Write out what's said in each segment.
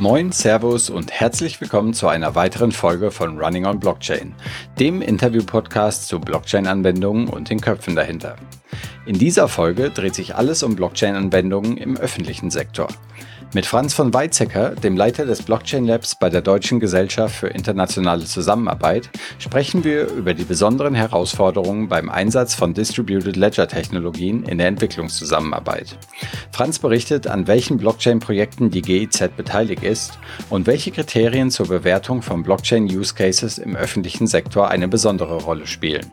Moin, Servus und herzlich willkommen zu einer weiteren Folge von Running on Blockchain, dem Interview-Podcast zu Blockchain-Anwendungen und den Köpfen dahinter. In dieser Folge dreht sich alles um Blockchain-Anwendungen im öffentlichen Sektor. Mit Franz von Weizsäcker, dem Leiter des Blockchain Labs bei der Deutschen Gesellschaft für internationale Zusammenarbeit, sprechen wir über die besonderen Herausforderungen beim Einsatz von Distributed Ledger Technologien in der Entwicklungszusammenarbeit. Franz berichtet, an welchen Blockchain-Projekten die GIZ beteiligt ist und welche Kriterien zur Bewertung von Blockchain-Use Cases im öffentlichen Sektor eine besondere Rolle spielen.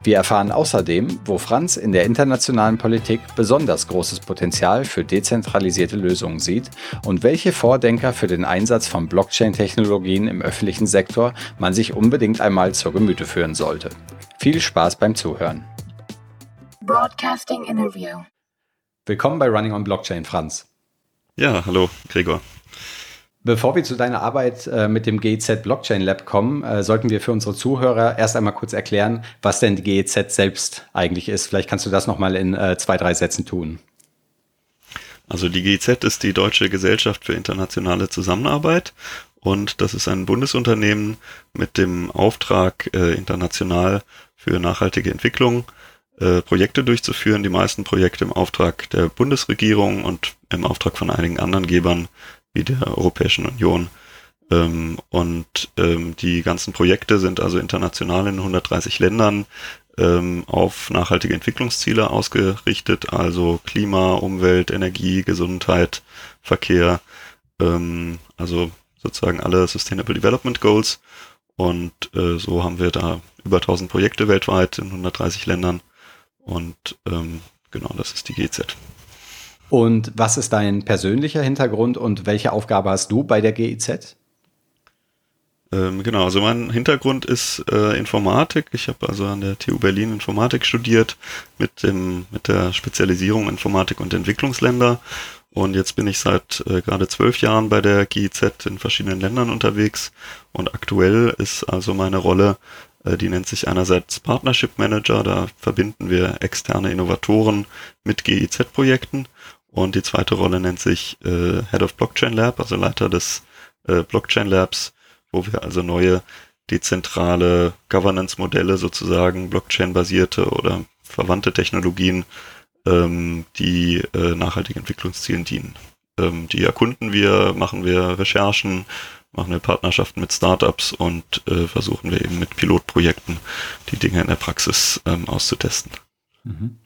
Wir erfahren außerdem, wo Franz in der internationalen Politik besonders großes Potenzial für dezentralisierte Lösungen sieht und welche Vordenker für den Einsatz von Blockchain-Technologien im öffentlichen Sektor man sich unbedingt einmal zur Gemüte führen sollte. Viel Spaß beim Zuhören. Broadcasting Interview. Willkommen bei Running on Blockchain, Franz. Ja, hallo, Gregor. Bevor wir zu deiner Arbeit äh, mit dem GEZ Blockchain Lab kommen, äh, sollten wir für unsere Zuhörer erst einmal kurz erklären, was denn die GEZ selbst eigentlich ist. Vielleicht kannst du das nochmal in äh, zwei, drei Sätzen tun. Also die GEZ ist die Deutsche Gesellschaft für internationale Zusammenarbeit und das ist ein Bundesunternehmen mit dem Auftrag, international für nachhaltige Entwicklung Projekte durchzuführen. Die meisten Projekte im Auftrag der Bundesregierung und im Auftrag von einigen anderen Gebern wie der Europäischen Union. Ähm, und ähm, die ganzen Projekte sind also international in 130 Ländern ähm, auf nachhaltige Entwicklungsziele ausgerichtet, also Klima, Umwelt, Energie, Gesundheit, Verkehr, ähm, also sozusagen alle Sustainable Development Goals. Und äh, so haben wir da über 1000 Projekte weltweit in 130 Ländern. Und ähm, genau, das ist die GZ. Und was ist dein persönlicher Hintergrund und welche Aufgabe hast du bei der GIZ? Ähm, genau, also mein Hintergrund ist äh, Informatik. Ich habe also an der TU Berlin Informatik studiert mit dem mit der Spezialisierung Informatik und Entwicklungsländer. Und jetzt bin ich seit äh, gerade zwölf Jahren bei der GIZ in verschiedenen Ländern unterwegs. Und aktuell ist also meine Rolle, äh, die nennt sich einerseits Partnership Manager. Da verbinden wir externe Innovatoren mit GIZ-Projekten und die zweite Rolle nennt sich äh, Head of Blockchain Lab, also Leiter des äh, Blockchain Labs, wo wir also neue dezentrale Governance-Modelle sozusagen, Blockchain-basierte oder verwandte Technologien, ähm, die äh, nachhaltigen Entwicklungszielen dienen. Ähm, die erkunden wir, machen wir Recherchen, machen wir Partnerschaften mit Startups und äh, versuchen wir eben mit Pilotprojekten die Dinge in der Praxis ähm, auszutesten. Mhm.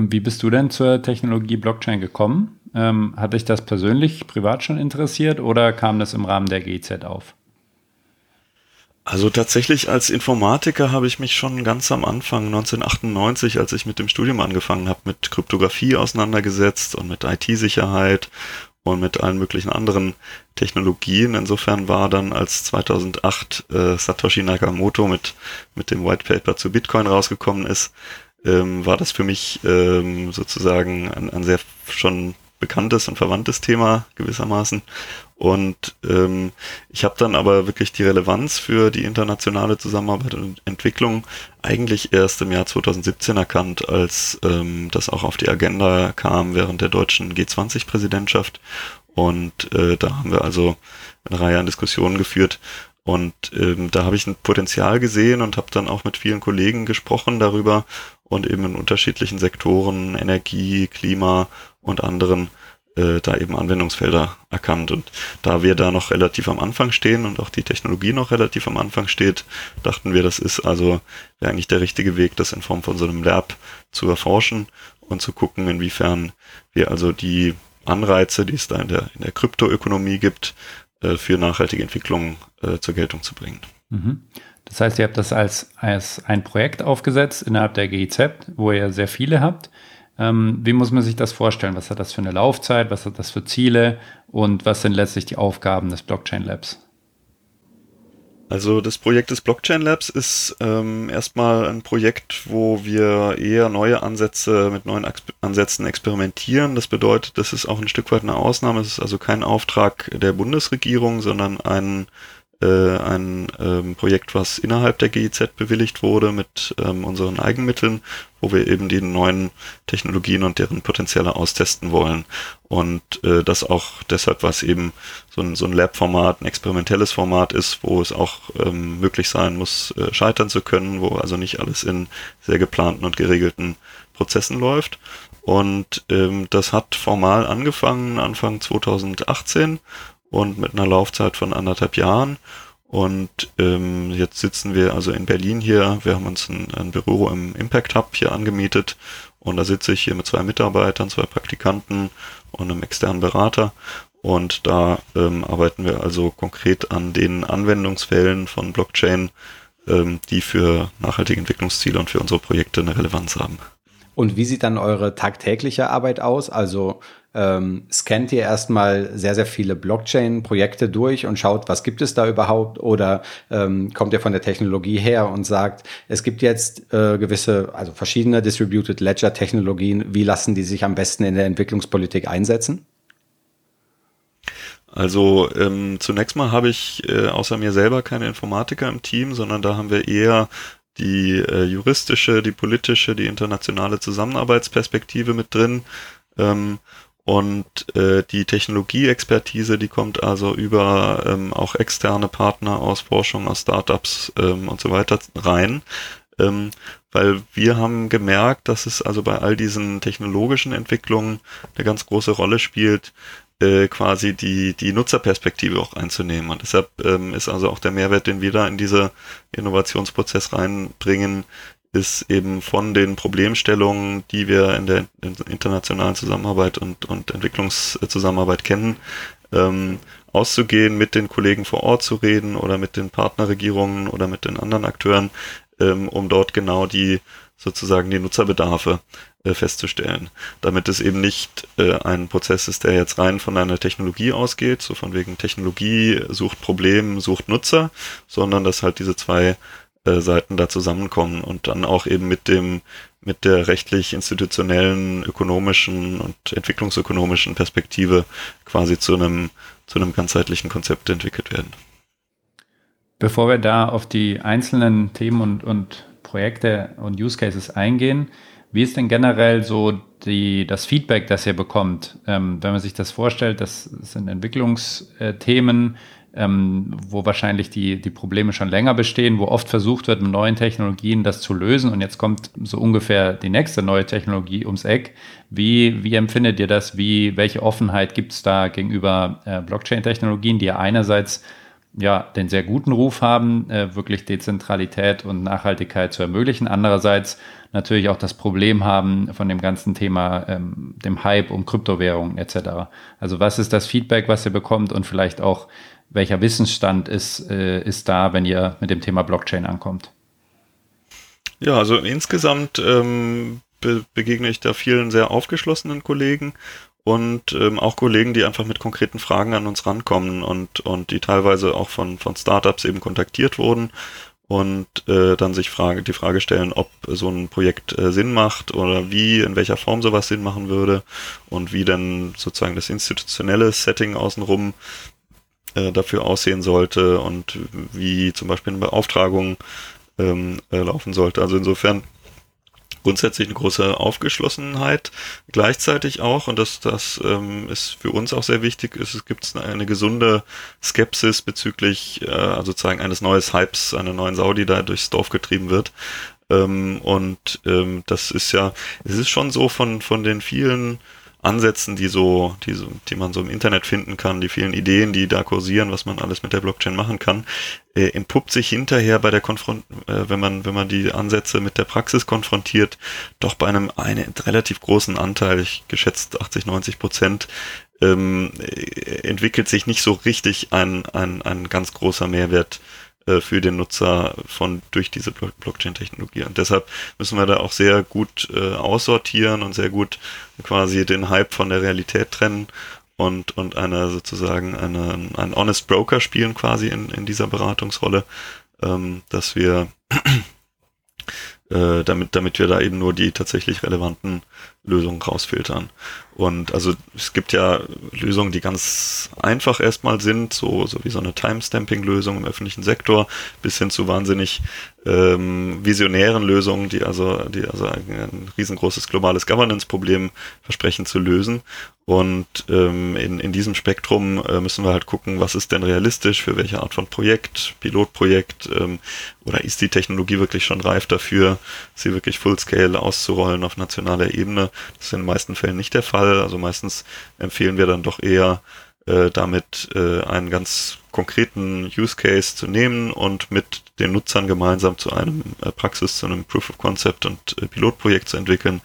Und wie bist du denn zur Technologie Blockchain gekommen? Ähm, hat dich das persönlich privat schon interessiert oder kam das im Rahmen der GZ auf? Also tatsächlich als Informatiker habe ich mich schon ganz am Anfang 1998, als ich mit dem Studium angefangen habe, mit Kryptographie auseinandergesetzt und mit IT-Sicherheit und mit allen möglichen anderen Technologien. Insofern war dann als 2008 äh, Satoshi Nakamoto mit, mit dem White Paper zu Bitcoin rausgekommen ist, ähm, war das für mich ähm, sozusagen ein, ein sehr schon bekanntes und verwandtes Thema gewissermaßen. Und ähm, ich habe dann aber wirklich die Relevanz für die internationale Zusammenarbeit und Entwicklung eigentlich erst im Jahr 2017 erkannt, als ähm, das auch auf die Agenda kam während der deutschen G20-Präsidentschaft. Und äh, da haben wir also eine Reihe an Diskussionen geführt, und ähm, da habe ich ein Potenzial gesehen und habe dann auch mit vielen Kollegen gesprochen darüber und eben in unterschiedlichen Sektoren, Energie, Klima und anderen, äh, da eben Anwendungsfelder erkannt. Und da wir da noch relativ am Anfang stehen und auch die Technologie noch relativ am Anfang steht, dachten wir, das ist also eigentlich der richtige Weg, das in Form von so einem Lab zu erforschen und zu gucken, inwiefern wir also die Anreize, die es da in der, in der Kryptoökonomie gibt, äh, für nachhaltige Entwicklung äh, zur Geltung zu bringen. Mhm. Das heißt, ihr habt das als, als ein Projekt aufgesetzt innerhalb der GIZ, wo ihr sehr viele habt. Ähm, wie muss man sich das vorstellen? Was hat das für eine Laufzeit? Was hat das für Ziele? Und was sind letztlich die Aufgaben des Blockchain Labs? Also das Projekt des Blockchain Labs ist ähm, erstmal ein Projekt, wo wir eher neue Ansätze mit neuen Ansätzen experimentieren. Das bedeutet, das ist auch ein Stück weit eine Ausnahme. Es ist also kein Auftrag der Bundesregierung, sondern ein äh, ein ähm, Projekt, was innerhalb der GIZ bewilligt wurde mit ähm, unseren Eigenmitteln, wo wir eben die neuen Technologien und deren Potenziale austesten wollen. Und äh, das auch deshalb, was eben so ein, so ein Lab-Format, ein experimentelles Format ist, wo es auch ähm, möglich sein muss, äh, scheitern zu können, wo also nicht alles in sehr geplanten und geregelten Prozessen läuft. Und ähm, das hat formal angefangen Anfang 2018 und mit einer Laufzeit von anderthalb Jahren. Und ähm, jetzt sitzen wir also in Berlin hier. Wir haben uns ein, ein Büro im Impact Hub hier angemietet und da sitze ich hier mit zwei Mitarbeitern, zwei Praktikanten und einem externen Berater. Und da ähm, arbeiten wir also konkret an den Anwendungsfällen von Blockchain, ähm, die für nachhaltige Entwicklungsziele und für unsere Projekte eine Relevanz haben. Und wie sieht dann eure tagtägliche Arbeit aus? Also ähm, scannt ihr erstmal sehr, sehr viele Blockchain-Projekte durch und schaut, was gibt es da überhaupt? Oder ähm, kommt ihr von der Technologie her und sagt, es gibt jetzt äh, gewisse, also verschiedene Distributed Ledger-Technologien, wie lassen die sich am besten in der Entwicklungspolitik einsetzen? Also ähm, zunächst mal habe ich äh, außer mir selber keine Informatiker im Team, sondern da haben wir eher die äh, juristische, die politische, die internationale Zusammenarbeitsperspektive mit drin. Ähm, und äh, die Technologieexpertise, die kommt also über ähm, auch externe Partner aus Forschung, aus Startups ähm, und so weiter rein. Ähm, weil wir haben gemerkt, dass es also bei all diesen technologischen Entwicklungen eine ganz große Rolle spielt, äh, quasi die, die Nutzerperspektive auch einzunehmen. Und deshalb ähm, ist also auch der Mehrwert, den wir da in diese Innovationsprozess reinbringen, ist eben von den Problemstellungen, die wir in der internationalen Zusammenarbeit und, und Entwicklungszusammenarbeit kennen, ähm, auszugehen, mit den Kollegen vor Ort zu reden oder mit den Partnerregierungen oder mit den anderen Akteuren, ähm, um dort genau die sozusagen die Nutzerbedarfe äh, festzustellen. Damit es eben nicht äh, ein Prozess ist, der jetzt rein von einer Technologie ausgeht, so von wegen Technologie sucht Problem, sucht Nutzer, sondern dass halt diese zwei äh, Seiten da zusammenkommen und dann auch eben mit dem mit der rechtlich institutionellen, ökonomischen und entwicklungsökonomischen Perspektive quasi zu einem zu einem ganzheitlichen Konzept entwickelt werden. Bevor wir da auf die einzelnen Themen und, und Projekte und Use Cases eingehen, wie ist denn generell so die, das Feedback, das ihr bekommt? Ähm, wenn man sich das vorstellt, das sind Entwicklungsthemen, ähm, wo wahrscheinlich die, die Probleme schon länger bestehen, wo oft versucht wird, mit neuen Technologien das zu lösen und jetzt kommt so ungefähr die nächste neue Technologie ums Eck. Wie, wie empfindet ihr das? Wie, welche Offenheit gibt es da gegenüber äh, Blockchain-Technologien, die ja einerseits ja, den sehr guten Ruf haben, äh, wirklich Dezentralität und Nachhaltigkeit zu ermöglichen. Andererseits natürlich auch das Problem haben von dem ganzen Thema, ähm, dem Hype um Kryptowährungen etc. Also was ist das Feedback, was ihr bekommt und vielleicht auch welcher Wissensstand ist, äh, ist da, wenn ihr mit dem Thema Blockchain ankommt? Ja, also insgesamt ähm, be begegne ich da vielen sehr aufgeschlossenen Kollegen und ähm, auch Kollegen, die einfach mit konkreten Fragen an uns rankommen und, und die teilweise auch von, von Startups eben kontaktiert wurden und äh, dann sich Frage, die Frage stellen, ob so ein Projekt äh, Sinn macht oder wie, in welcher Form sowas Sinn machen würde und wie dann sozusagen das institutionelle Setting außenrum äh, dafür aussehen sollte und wie zum Beispiel eine Beauftragung ähm, äh, laufen sollte. Also insofern grundsätzlich eine große Aufgeschlossenheit. Gleichzeitig auch, und das, das ähm, ist für uns auch sehr wichtig, ist, es gibt eine gesunde Skepsis bezüglich äh, also sozusagen eines neues Hypes, einer neuen Sau, die da durchs Dorf getrieben wird. Ähm, und ähm, das ist ja, es ist schon so von, von den vielen Ansätzen, die so, die so, die man so im Internet finden kann, die vielen Ideen, die da kursieren, was man alles mit der Blockchain machen kann, äh, entpuppt sich hinterher bei der Konfront, äh, wenn man, wenn man die Ansätze mit der Praxis konfrontiert, doch bei einem einen relativ großen Anteil, ich geschätzt 80, 90 Prozent, ähm, äh, entwickelt sich nicht so richtig ein, ein, ein ganz großer Mehrwert äh, für den Nutzer von durch diese Blockchain-Technologie. Und deshalb müssen wir da auch sehr gut äh, aussortieren und sehr gut quasi den Hype von der Realität trennen und, und eine sozusagen eine, ein Honest Broker spielen quasi in, in dieser Beratungsrolle, ähm, dass wir äh, damit, damit wir da eben nur die tatsächlich relevanten Lösungen rausfiltern. Und also es gibt ja Lösungen, die ganz einfach erstmal sind, so, so wie so eine Timestamping-Lösung im öffentlichen Sektor, bis hin zu wahnsinnig ähm, visionären Lösungen, die also, die also ein, riesengroßes globales Governance-Problem versprechen zu lösen. Und ähm, in, in diesem Spektrum äh, müssen wir halt gucken, was ist denn realistisch, für welche Art von Projekt, Pilotprojekt, ähm, oder ist die Technologie wirklich schon reif dafür, sie wirklich Fullscale auszurollen auf nationaler Ebene. Das ist in den meisten Fällen nicht der Fall. Also meistens empfehlen wir dann doch eher, äh, damit äh, einen ganz konkreten Use Case zu nehmen und mit den Nutzern gemeinsam zu einem äh, Praxis, zu einem Proof of Concept und äh, Pilotprojekt zu entwickeln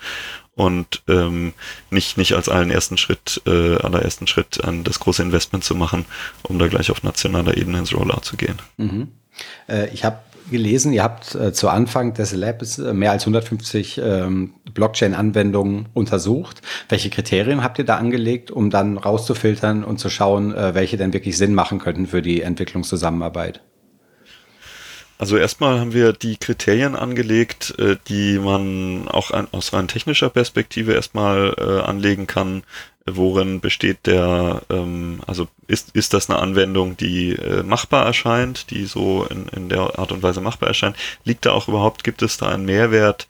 und ähm, nicht nicht als allen ersten Schritt, äh, allerersten Schritt an das große Investment zu machen, um da gleich auf nationaler Ebene ins Rollout zu gehen. Mhm. Äh, ich habe gelesen, ihr habt äh, zu Anfang des Labs äh, mehr als 150 ähm, Blockchain-Anwendungen untersucht. Welche Kriterien habt ihr da angelegt, um dann rauszufiltern und zu schauen, äh, welche denn wirklich Sinn machen könnten für die Entwicklungszusammenarbeit? Also erstmal haben wir die Kriterien angelegt, äh, die man auch aus rein technischer Perspektive erstmal äh, anlegen kann. Worin besteht der, ähm, also ist, ist das eine Anwendung, die äh, machbar erscheint, die so in, in der Art und Weise machbar erscheint? Liegt da auch überhaupt, gibt es da einen Mehrwert,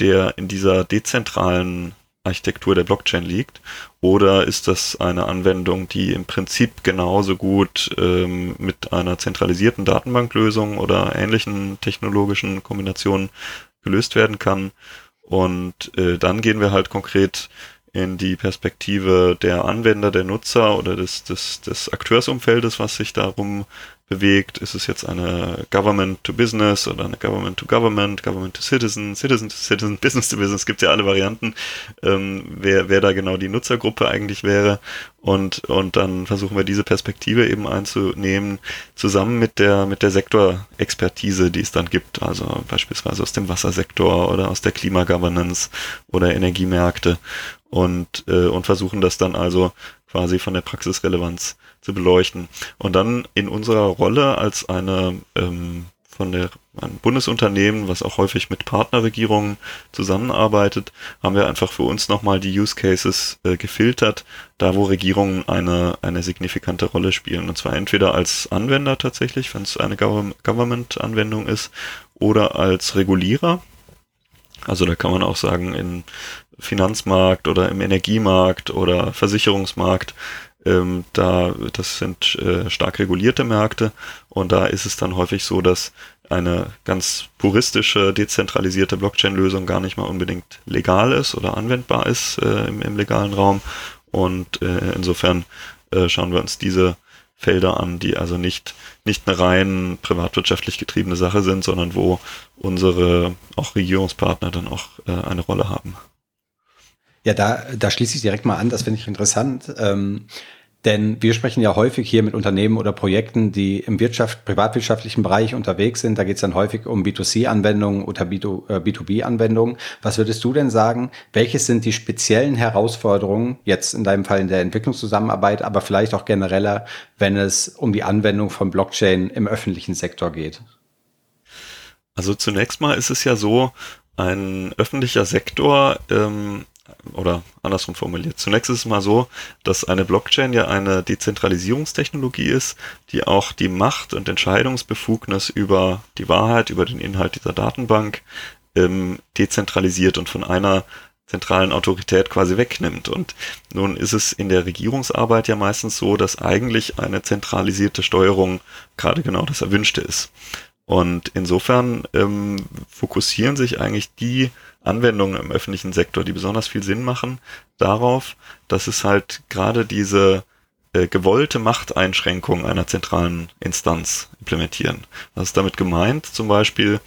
der in dieser dezentralen Architektur der Blockchain liegt? Oder ist das eine Anwendung, die im Prinzip genauso gut ähm, mit einer zentralisierten Datenbanklösung oder ähnlichen technologischen Kombinationen gelöst werden kann? Und äh, dann gehen wir halt konkret in die Perspektive der Anwender, der Nutzer oder des, des, des Akteursumfeldes, was sich darum bewegt. Ist es jetzt eine Government to Business oder eine Government to Government, Government to Citizen, Citizen to Citizen, Business to Business, gibt ja alle Varianten, ähm, wer, wer da genau die Nutzergruppe eigentlich wäre. Und, und dann versuchen wir diese Perspektive eben einzunehmen, zusammen mit der, mit der Sektorexpertise, die es dann gibt, also beispielsweise aus dem Wassersektor oder aus der Klimagovernance oder Energiemärkte und, äh, und versuchen das dann also quasi von der Praxisrelevanz zu beleuchten. Und dann in unserer Rolle als eine ähm, von der ein Bundesunternehmen, was auch häufig mit Partnerregierungen zusammenarbeitet, haben wir einfach für uns nochmal die Use Cases äh, gefiltert, da wo Regierungen eine, eine signifikante Rolle spielen. Und zwar entweder als Anwender tatsächlich, wenn es eine Government-Anwendung ist, oder als Regulierer. Also da kann man auch sagen, in Finanzmarkt oder im Energiemarkt oder Versicherungsmarkt ähm, da, das sind äh, stark regulierte Märkte und da ist es dann häufig so, dass eine ganz puristische, dezentralisierte Blockchain-Lösung gar nicht mal unbedingt legal ist oder anwendbar ist äh, im, im, legalen Raum. Und äh, insofern äh, schauen wir uns diese Felder an, die also nicht, nicht eine rein privatwirtschaftlich getriebene Sache sind, sondern wo unsere auch Regierungspartner dann auch äh, eine Rolle haben. Ja, da, da schließe ich direkt mal an, das finde ich interessant. Ähm, denn wir sprechen ja häufig hier mit Unternehmen oder Projekten, die im Wirtschaft, privatwirtschaftlichen Bereich unterwegs sind. Da geht es dann häufig um B2C-Anwendungen oder B2B-Anwendungen. Äh, Was würdest du denn sagen? Welches sind die speziellen Herausforderungen, jetzt in deinem Fall in der Entwicklungszusammenarbeit, aber vielleicht auch genereller, wenn es um die Anwendung von Blockchain im öffentlichen Sektor geht? Also zunächst mal ist es ja so, ein öffentlicher Sektor ähm, oder andersrum formuliert. Zunächst ist es mal so, dass eine Blockchain ja eine Dezentralisierungstechnologie ist, die auch die Macht und Entscheidungsbefugnis über die Wahrheit, über den Inhalt dieser Datenbank ähm, dezentralisiert und von einer zentralen Autorität quasi wegnimmt. Und nun ist es in der Regierungsarbeit ja meistens so, dass eigentlich eine zentralisierte Steuerung gerade genau das Erwünschte ist. Und insofern ähm, fokussieren sich eigentlich die Anwendungen im öffentlichen Sektor, die besonders viel Sinn machen, darauf, dass es halt gerade diese äh, gewollte Machteinschränkung einer zentralen Instanz implementieren. Was ist damit gemeint? Zum Beispiel,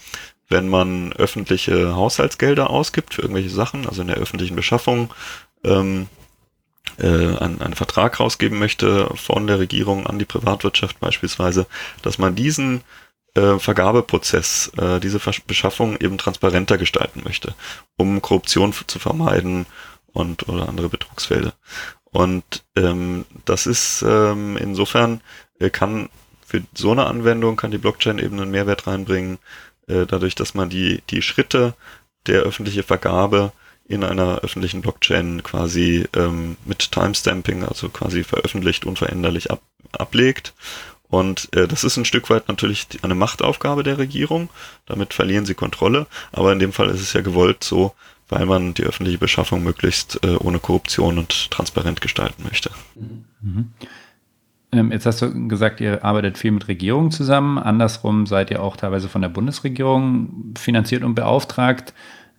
wenn man öffentliche Haushaltsgelder ausgibt für irgendwelche Sachen, also in der öffentlichen Beschaffung, ähm, äh, einen, einen Vertrag rausgeben möchte von der Regierung an die Privatwirtschaft beispielsweise, dass man diesen äh, Vergabeprozess, äh, diese Beschaffung eben transparenter gestalten möchte, um Korruption zu vermeiden und oder andere Betrugsfälle. Und ähm, das ist ähm, insofern äh, kann für so eine Anwendung kann die Blockchain eben einen Mehrwert reinbringen, äh, dadurch, dass man die die Schritte der öffentlichen Vergabe in einer öffentlichen Blockchain quasi ähm, mit Timestamping, also quasi veröffentlicht unveränderlich ab, ablegt. Und äh, das ist ein Stück weit natürlich eine Machtaufgabe der Regierung. Damit verlieren sie Kontrolle. Aber in dem Fall ist es ja gewollt so, weil man die öffentliche Beschaffung möglichst äh, ohne Korruption und transparent gestalten möchte. Mhm. Ähm, jetzt hast du gesagt, ihr arbeitet viel mit Regierungen zusammen. Andersrum seid ihr auch teilweise von der Bundesregierung finanziert und beauftragt.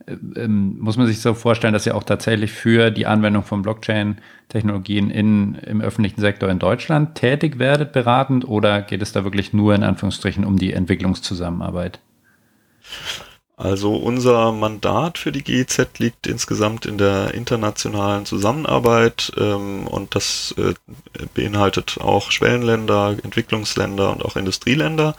Ähm, muss man sich so vorstellen, dass ihr auch tatsächlich für die Anwendung von Blockchain-Technologien im öffentlichen Sektor in Deutschland tätig werdet, beratend, oder geht es da wirklich nur in Anführungsstrichen um die Entwicklungszusammenarbeit? Also unser Mandat für die GIZ liegt insgesamt in der internationalen Zusammenarbeit ähm, und das äh, beinhaltet auch Schwellenländer, Entwicklungsländer und auch Industrieländer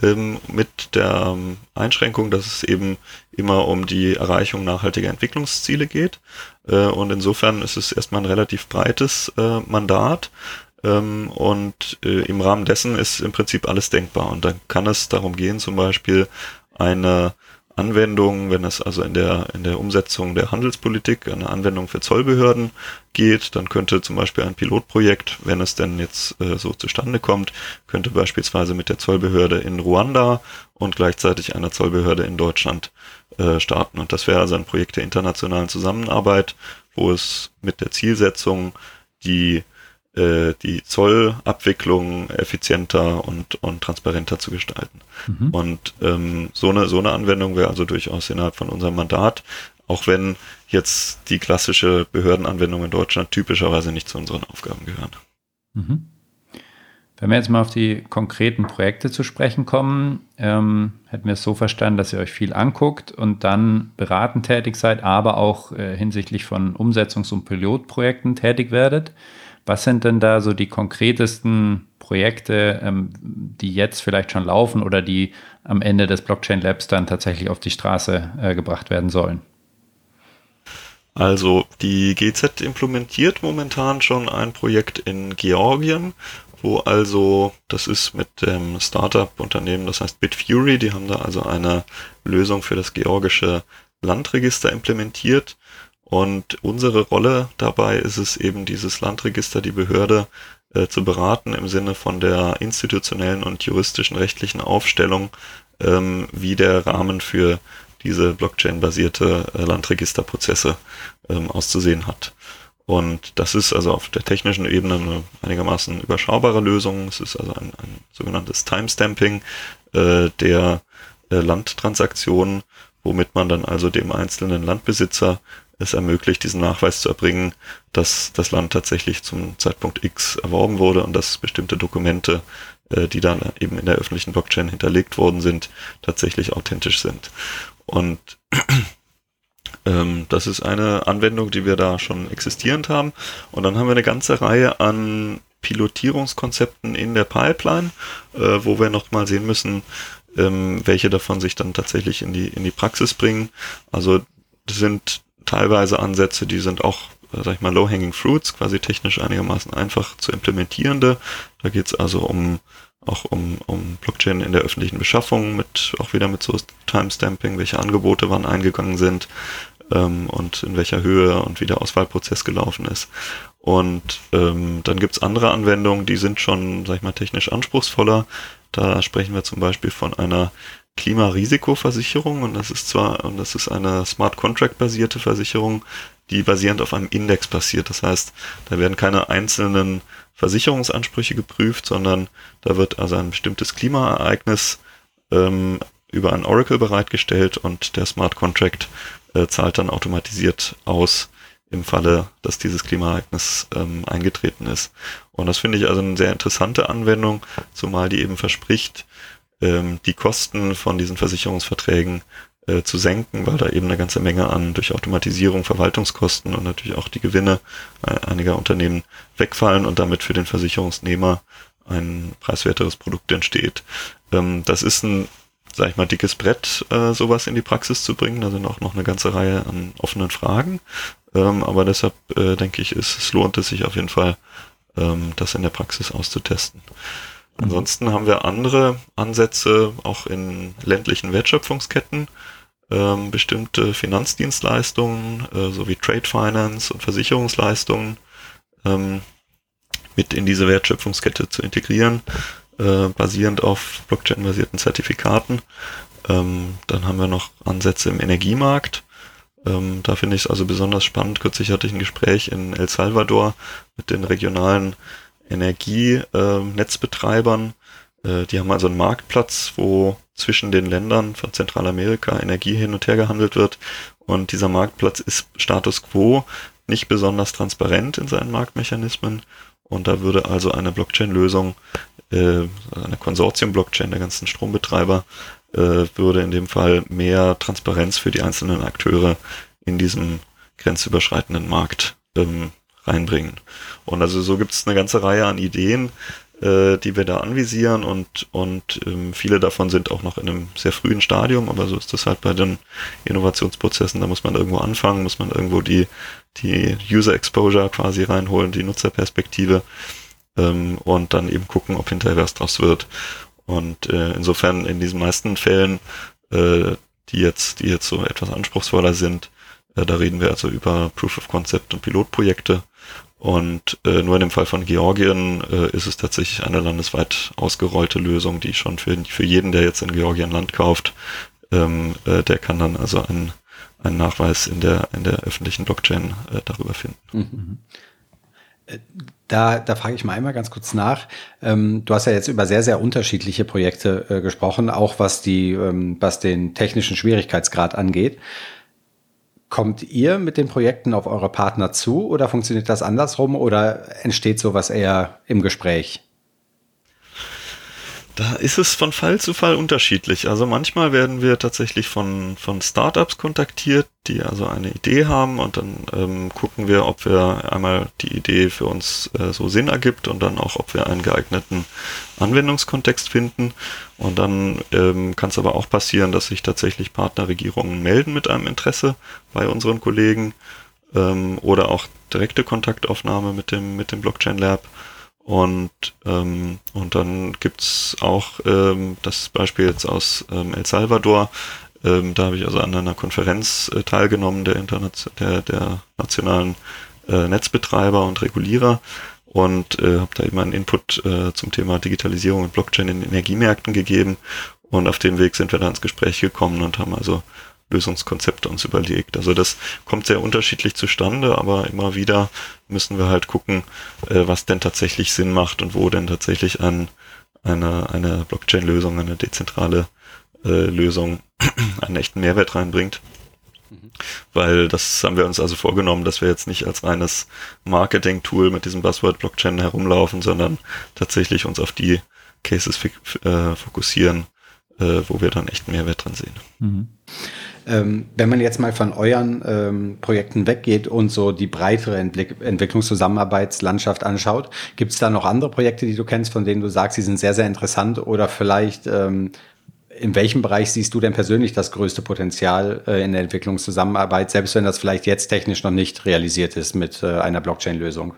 ähm, mit der ähm, Einschränkung, dass es eben immer um die Erreichung nachhaltiger Entwicklungsziele geht. Äh, und insofern ist es erstmal ein relativ breites äh, Mandat. Ähm, und äh, im Rahmen dessen ist im Prinzip alles denkbar. Und dann kann es darum gehen, zum Beispiel eine Anwendung, wenn es also in der, in der Umsetzung der Handelspolitik eine Anwendung für Zollbehörden geht, dann könnte zum Beispiel ein Pilotprojekt, wenn es denn jetzt äh, so zustande kommt, könnte beispielsweise mit der Zollbehörde in Ruanda und gleichzeitig einer Zollbehörde in Deutschland äh, starten. Und das wäre also ein Projekt der internationalen Zusammenarbeit, wo es mit der Zielsetzung die äh, die Zollabwicklung effizienter und, und transparenter zu gestalten. Mhm. Und ähm, so, eine, so eine Anwendung wäre also durchaus innerhalb von unserem Mandat, auch wenn jetzt die klassische Behördenanwendung in Deutschland typischerweise nicht zu unseren Aufgaben gehören. Mhm. Wenn wir jetzt mal auf die konkreten Projekte zu sprechen kommen, ähm, hätten wir es so verstanden, dass ihr euch viel anguckt und dann beratend tätig seid, aber auch äh, hinsichtlich von Umsetzungs- und Pilotprojekten tätig werdet. Was sind denn da so die konkretesten Projekte, ähm, die jetzt vielleicht schon laufen oder die am Ende des Blockchain Labs dann tatsächlich auf die Straße äh, gebracht werden sollen? Also die GZ implementiert momentan schon ein Projekt in Georgien, wo also, das ist mit dem Startup-Unternehmen, das heißt Bitfury, die haben da also eine Lösung für das georgische Landregister implementiert und unsere Rolle dabei ist es eben, dieses Landregister, die Behörde äh, zu beraten im Sinne von der institutionellen und juristischen rechtlichen Aufstellung, ähm, wie der Rahmen für diese Blockchain-basierte äh, Landregisterprozesse ähm, auszusehen hat. Und das ist also auf der technischen Ebene eine einigermaßen überschaubare Lösung. Es ist also ein, ein sogenanntes Timestamping äh, der äh, Landtransaktionen, womit man dann also dem einzelnen Landbesitzer es ermöglicht, diesen Nachweis zu erbringen, dass das Land tatsächlich zum Zeitpunkt X erworben wurde und dass bestimmte Dokumente, äh, die dann eben in der öffentlichen Blockchain hinterlegt worden sind, tatsächlich authentisch sind. Und ähm, das ist eine Anwendung, die wir da schon existierend haben. Und dann haben wir eine ganze Reihe an Pilotierungskonzepten in der Pipeline, äh, wo wir nochmal sehen müssen, ähm, welche davon sich dann tatsächlich in die, in die Praxis bringen. Also das sind teilweise Ansätze, die sind auch, äh, sag ich mal, low-hanging fruits, quasi technisch einigermaßen einfach zu implementierende. Da geht es also um auch um, um Blockchain in der öffentlichen Beschaffung mit auch wieder mit so Timestamping, welche Angebote wann eingegangen sind ähm, und in welcher Höhe und wie der Auswahlprozess gelaufen ist. Und ähm, dann gibt's andere Anwendungen, die sind schon, sag ich mal, technisch anspruchsvoller. Da sprechen wir zum Beispiel von einer Klimarisikoversicherung und das ist zwar, und das ist eine Smart Contract basierte Versicherung, die basierend auf einem Index basiert. Das heißt, da werden keine einzelnen Versicherungsansprüche geprüft, sondern da wird also ein bestimmtes Klimaereignis ähm, über ein Oracle bereitgestellt und der Smart Contract äh, zahlt dann automatisiert aus im Falle, dass dieses Klimaereignis ähm, eingetreten ist. Und das finde ich also eine sehr interessante Anwendung, zumal die eben verspricht, ähm, die Kosten von diesen Versicherungsverträgen äh, zu senken, weil da eben eine ganze Menge an durch Automatisierung Verwaltungskosten und natürlich auch die Gewinne äh, einiger Unternehmen wegfallen und damit für den Versicherungsnehmer ein preiswerteres Produkt entsteht. Ähm, das ist ein, sag ich mal, dickes Brett, äh, sowas in die Praxis zu bringen. Da sind auch noch eine ganze Reihe an offenen Fragen. Ähm, aber deshalb äh, denke ich, ist, es lohnt es sich auf jeden Fall, ähm, das in der Praxis auszutesten. Ansonsten haben wir andere Ansätze auch in ländlichen Wertschöpfungsketten. ähm, bestimmte Finanzdienstleistungen äh, sowie Trade Finance und Versicherungsleistungen ähm, mit in diese Wertschöpfungskette zu integrieren, äh, basierend auf Blockchain-basierten Zertifikaten. Ähm, dann haben wir noch Ansätze im Energiemarkt. Ähm, da finde ich es also besonders spannend. Kürzlich hatte ich ein Gespräch in El Salvador mit den regionalen Energienetzbetreibern. Äh, die haben also einen Marktplatz, wo zwischen den Ländern von Zentralamerika Energie hin und her gehandelt wird. Und dieser Marktplatz ist Status quo, nicht besonders transparent in seinen Marktmechanismen. Und da würde also eine Blockchain-Lösung, äh, eine Konsortium-Blockchain der ganzen Strombetreiber, äh, würde in dem Fall mehr Transparenz für die einzelnen Akteure in diesem grenzüberschreitenden Markt ähm, reinbringen. Und also so gibt es eine ganze Reihe an Ideen, äh, die wir da anvisieren und, und ähm, viele davon sind auch noch in einem sehr frühen Stadium, aber so ist das halt bei den Innovationsprozessen, da muss man irgendwo anfangen, muss man irgendwo die, die User Exposure quasi reinholen, die Nutzerperspektive ähm, und dann eben gucken, ob hinterher was draus wird. Und äh, insofern in diesen meisten Fällen, äh, die jetzt, die jetzt so etwas anspruchsvoller sind, äh, da reden wir also über Proof of Concept und Pilotprojekte. Und äh, nur in dem Fall von Georgien äh, ist es tatsächlich eine landesweit ausgerollte Lösung, die schon für, für jeden, der jetzt in Georgien Land kauft, ähm, äh, der kann dann also einen, einen Nachweis in der, in der öffentlichen Blockchain äh, darüber finden. Mhm. Da, da frage ich mal einmal ganz kurz nach. Ähm, du hast ja jetzt über sehr, sehr unterschiedliche Projekte äh, gesprochen, auch was die, ähm, was den technischen Schwierigkeitsgrad angeht. Kommt ihr mit den Projekten auf eure Partner zu oder funktioniert das andersrum oder entsteht sowas eher im Gespräch? Da ist es von Fall zu Fall unterschiedlich. Also manchmal werden wir tatsächlich von, von Startups kontaktiert, die also eine Idee haben und dann ähm, gucken wir, ob wir einmal die Idee für uns äh, so Sinn ergibt und dann auch, ob wir einen geeigneten Anwendungskontext finden. Und dann ähm, kann es aber auch passieren, dass sich tatsächlich Partnerregierungen melden mit einem Interesse bei unseren Kollegen ähm, oder auch direkte Kontaktaufnahme mit dem, mit dem Blockchain Lab. Und, ähm, und dann gibt's auch ähm, das Beispiel jetzt aus ähm, El Salvador. Ähm, da habe ich also an einer Konferenz äh, teilgenommen der, Internet der, der nationalen äh, Netzbetreiber und Regulierer und äh, habe da eben einen Input äh, zum Thema Digitalisierung und Blockchain in Energiemärkten gegeben. Und auf dem Weg sind wir dann ins Gespräch gekommen und haben also Lösungskonzepte uns überlegt. Also das kommt sehr unterschiedlich zustande, aber immer wieder müssen wir halt gucken, äh, was denn tatsächlich Sinn macht und wo denn tatsächlich ein, eine, eine Blockchain-Lösung, eine dezentrale äh, Lösung einen echten Mehrwert reinbringt. Mhm. Weil das haben wir uns also vorgenommen, dass wir jetzt nicht als reines Marketing-Tool mit diesem Buzzword Blockchain herumlaufen, sondern tatsächlich uns auf die Cases äh, fokussieren, äh, wo wir dann echt Mehrwert dran sehen. Mhm. Ähm, wenn man jetzt mal von euren ähm, Projekten weggeht und so die breitere Entwick Entwicklungszusammenarbeitslandschaft anschaut, gibt es da noch andere Projekte, die du kennst, von denen du sagst, sie sind sehr, sehr interessant oder vielleicht ähm, in welchem Bereich siehst du denn persönlich das größte Potenzial äh, in der Entwicklungszusammenarbeit, selbst wenn das vielleicht jetzt technisch noch nicht realisiert ist mit äh, einer Blockchain-Lösung?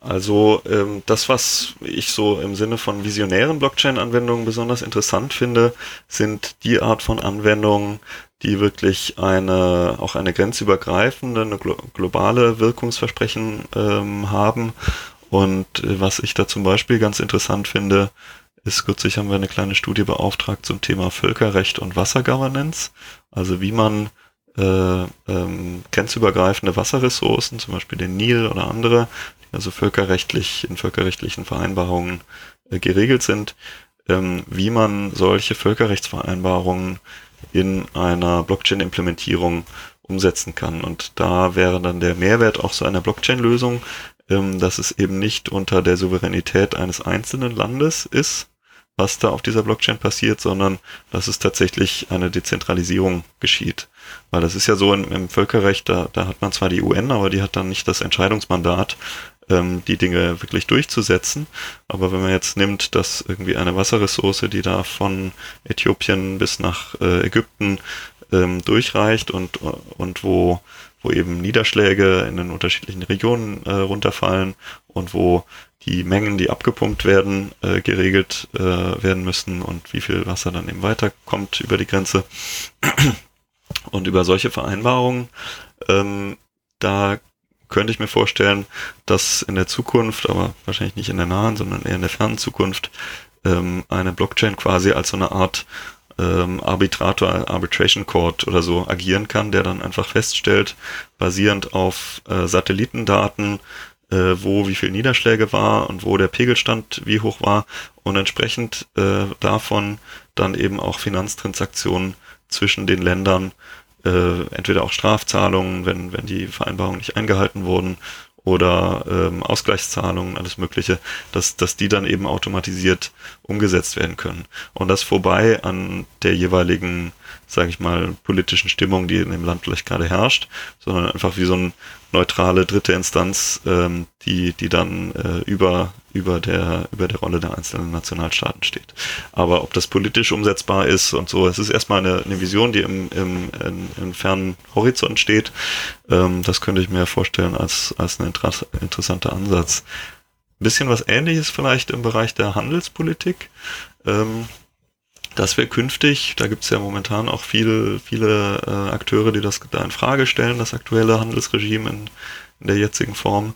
Also ähm, das, was ich so im Sinne von visionären Blockchain-Anwendungen besonders interessant finde, sind die Art von Anwendungen, die wirklich eine auch eine grenzübergreifende, eine glo globale Wirkungsversprechen ähm, haben. Und äh, was ich da zum Beispiel ganz interessant finde, ist kürzlich haben wir eine kleine Studie beauftragt zum Thema Völkerrecht und Wassergovernance. Also wie man äh, ähm, grenzübergreifende Wasserressourcen, zum Beispiel den Nil oder andere, also völkerrechtlich in völkerrechtlichen Vereinbarungen äh, geregelt sind, ähm, wie man solche Völkerrechtsvereinbarungen in einer Blockchain-Implementierung umsetzen kann. Und da wäre dann der Mehrwert auch so einer Blockchain-Lösung, ähm, dass es eben nicht unter der Souveränität eines einzelnen Landes ist, was da auf dieser Blockchain passiert, sondern dass es tatsächlich eine Dezentralisierung geschieht. Weil das ist ja so im, im Völkerrecht, da, da hat man zwar die UN, aber die hat dann nicht das Entscheidungsmandat, ähm, die Dinge wirklich durchzusetzen. Aber wenn man jetzt nimmt, dass irgendwie eine Wasserressource, die da von Äthiopien bis nach äh, Ägypten ähm, durchreicht und, und wo, wo eben Niederschläge in den unterschiedlichen Regionen äh, runterfallen und wo die Mengen, die abgepumpt werden, äh, geregelt äh, werden müssen und wie viel Wasser dann eben weiterkommt über die Grenze. Und über solche Vereinbarungen, ähm, da könnte ich mir vorstellen, dass in der Zukunft, aber wahrscheinlich nicht in der nahen, sondern eher in der fernen Zukunft, ähm, eine Blockchain quasi als so eine Art ähm, Arbitrator, Arbitration Court oder so agieren kann, der dann einfach feststellt, basierend auf äh, Satellitendaten, äh, wo wie viel Niederschläge war und wo der Pegelstand wie hoch war und entsprechend äh, davon dann eben auch Finanztransaktionen zwischen den Ländern, äh, entweder auch Strafzahlungen, wenn, wenn die Vereinbarungen nicht eingehalten wurden, oder ähm, Ausgleichszahlungen, alles Mögliche, dass, dass die dann eben automatisiert umgesetzt werden können. Und das vorbei an der jeweiligen, sage ich mal, politischen Stimmung, die in dem Land vielleicht gerade herrscht, sondern einfach wie so ein neutrale dritte Instanz, ähm, die, die dann äh, über, über, der, über der Rolle der einzelnen Nationalstaaten steht. Aber ob das politisch umsetzbar ist und so, es ist erstmal eine, eine Vision, die im, im, im, im fernen Horizont steht. Ähm, das könnte ich mir vorstellen als, als ein inter interessanter Ansatz. Ein bisschen was ähnliches vielleicht im Bereich der Handelspolitik. Ähm, dass wir künftig, da gibt es ja momentan auch viele, viele äh, Akteure, die das da in Frage stellen, das aktuelle Handelsregime in, in der jetzigen Form.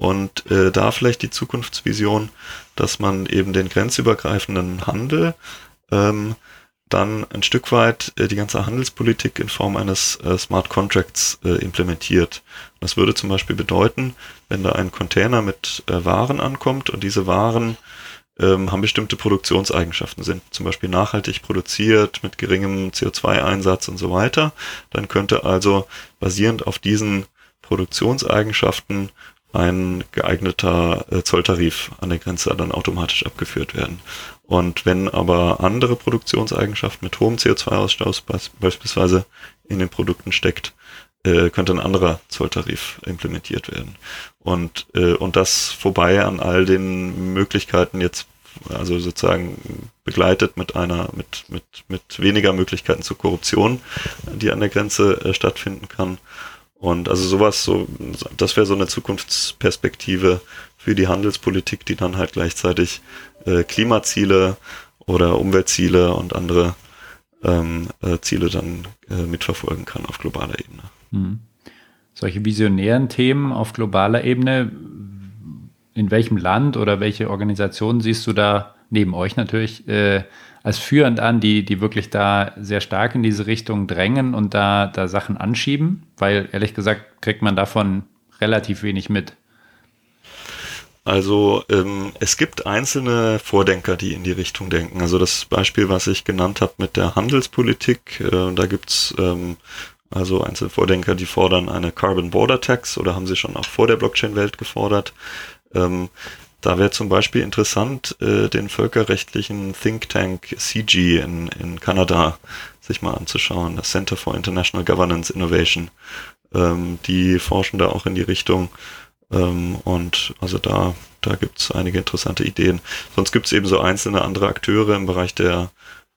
Und äh, da vielleicht die Zukunftsvision, dass man eben den grenzübergreifenden Handel ähm, dann ein Stück weit äh, die ganze Handelspolitik in Form eines äh, Smart Contracts äh, implementiert. Das würde zum Beispiel bedeuten, wenn da ein Container mit äh, Waren ankommt und diese Waren ähm, haben bestimmte Produktionseigenschaften, sind zum Beispiel nachhaltig produziert mit geringem CO2-Einsatz und so weiter. Dann könnte also basierend auf diesen Produktionseigenschaften ein geeigneter äh, Zolltarif an der Grenze dann automatisch abgeführt werden. Und wenn aber andere Produktionseigenschaften mit hohem CO2-Ausstoß beispielsweise in den Produkten steckt, äh, könnte ein anderer Zolltarif implementiert werden. Und, äh, und das vorbei an all den Möglichkeiten jetzt, also sozusagen begleitet mit einer, mit, mit, mit weniger Möglichkeiten zur Korruption, die an der Grenze stattfinden kann. Und also sowas, so, das wäre so eine Zukunftsperspektive für die Handelspolitik, die dann halt gleichzeitig äh, Klimaziele oder Umweltziele und andere ähm, äh, Ziele dann äh, mitverfolgen kann auf globaler Ebene. Hm. Solche visionären Themen auf globaler Ebene, in welchem Land oder welche Organisation siehst du da neben euch natürlich äh, als führend an, die, die wirklich da sehr stark in diese Richtung drängen und da, da Sachen anschieben? Weil ehrlich gesagt kriegt man davon relativ wenig mit. Also ähm, es gibt einzelne Vordenker, die in die Richtung denken. Also das Beispiel, was ich genannt habe mit der Handelspolitik, äh, da gibt's ähm, also einzelne Vordenker, die fordern eine Carbon Border Tax oder haben sie schon auch vor der Blockchain-Welt gefordert. Ähm, da wäre zum Beispiel interessant, äh, den völkerrechtlichen Think Tank CG in, in Kanada sich mal anzuschauen, das Center for International Governance Innovation. Ähm, die forschen da auch in die Richtung. Ähm, und also da, da gibt's einige interessante Ideen. Sonst gibt's eben so einzelne andere Akteure im Bereich der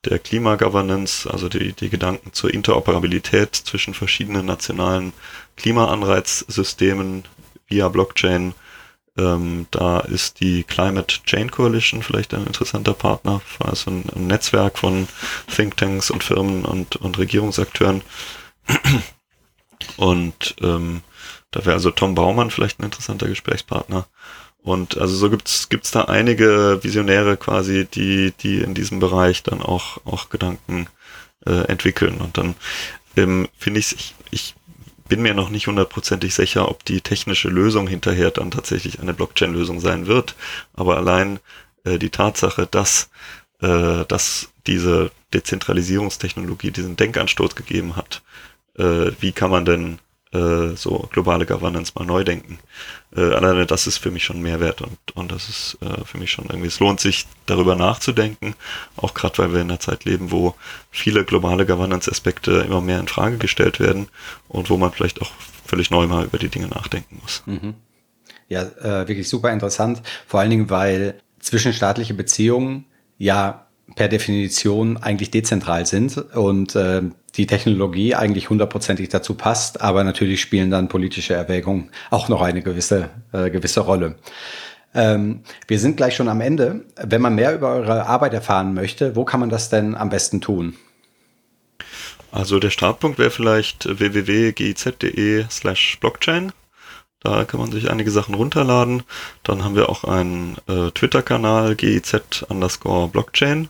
der Klimagovernance, also die, die Gedanken zur Interoperabilität zwischen verschiedenen nationalen Klimaanreizsystemen via Blockchain. Ähm, da ist die Climate Chain Coalition vielleicht ein interessanter Partner, also ein, ein Netzwerk von Thinktanks und Firmen und, und Regierungsakteuren. Und ähm, da wäre also Tom Baumann vielleicht ein interessanter Gesprächspartner. Und also so gibt's gibt's da einige Visionäre quasi, die die in diesem Bereich dann auch auch Gedanken äh, entwickeln. Und dann ähm, finde ich ich bin mir noch nicht hundertprozentig sicher, ob die technische Lösung hinterher dann tatsächlich eine Blockchain-Lösung sein wird. Aber allein äh, die Tatsache, dass äh, dass diese Dezentralisierungstechnologie diesen Denkanstoß gegeben hat, äh, wie kann man denn äh, so globale Governance mal neu denken. Äh, alleine das ist für mich schon Mehrwert und, und das ist äh, für mich schon irgendwie, es lohnt sich darüber nachzudenken, auch gerade weil wir in einer Zeit leben, wo viele globale Governance-Aspekte immer mehr in Frage gestellt werden und wo man vielleicht auch völlig neu mal über die Dinge nachdenken muss. Mhm. Ja, äh, wirklich super interessant, vor allen Dingen, weil zwischenstaatliche Beziehungen ja per Definition eigentlich dezentral sind und äh, die Technologie eigentlich hundertprozentig dazu passt, aber natürlich spielen dann politische Erwägungen auch noch eine gewisse, äh, gewisse Rolle. Ähm, wir sind gleich schon am Ende. Wenn man mehr über eure Arbeit erfahren möchte, wo kann man das denn am besten tun? Also der Startpunkt wäre vielleicht www.giz.de slash Blockchain. Da kann man sich einige Sachen runterladen. Dann haben wir auch einen äh, Twitter-Kanal giz underscore Blockchain.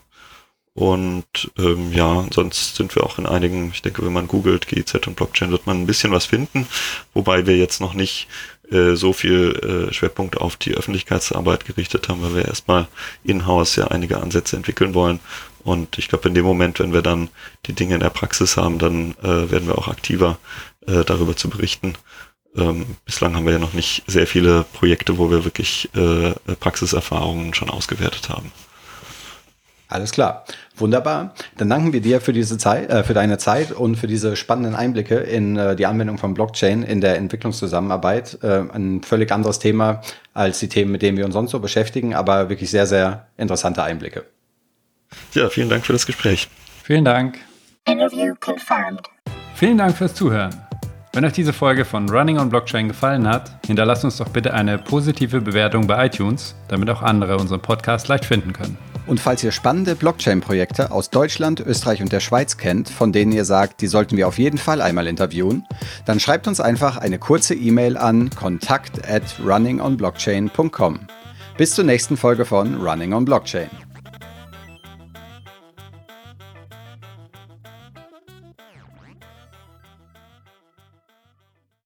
Und ähm, ja, sonst sind wir auch in einigen, ich denke, wenn man googelt GIZ und Blockchain, wird man ein bisschen was finden, wobei wir jetzt noch nicht äh, so viel äh, Schwerpunkt auf die Öffentlichkeitsarbeit gerichtet haben, weil wir erstmal in-house ja einige Ansätze entwickeln wollen. Und ich glaube, in dem Moment, wenn wir dann die Dinge in der Praxis haben, dann äh, werden wir auch aktiver äh, darüber zu berichten. Ähm, bislang haben wir ja noch nicht sehr viele Projekte, wo wir wirklich äh, Praxiserfahrungen schon ausgewertet haben. Alles klar. Wunderbar. Dann danken wir dir für diese Zeit, äh, für deine Zeit und für diese spannenden Einblicke in äh, die Anwendung von Blockchain in der Entwicklungszusammenarbeit. Äh, ein völlig anderes Thema als die Themen, mit denen wir uns sonst so beschäftigen, aber wirklich sehr, sehr interessante Einblicke. Ja, vielen Dank für das Gespräch. Vielen Dank. Interview confirmed. Vielen Dank fürs Zuhören. Wenn euch diese Folge von Running on Blockchain gefallen hat, hinterlasst uns doch bitte eine positive Bewertung bei iTunes, damit auch andere unseren Podcast leicht finden können. Und falls ihr spannende Blockchain-Projekte aus Deutschland, Österreich und der Schweiz kennt, von denen ihr sagt, die sollten wir auf jeden Fall einmal interviewen, dann schreibt uns einfach eine kurze E-Mail an kontakt at runningonblockchain.com. Bis zur nächsten Folge von Running on Blockchain.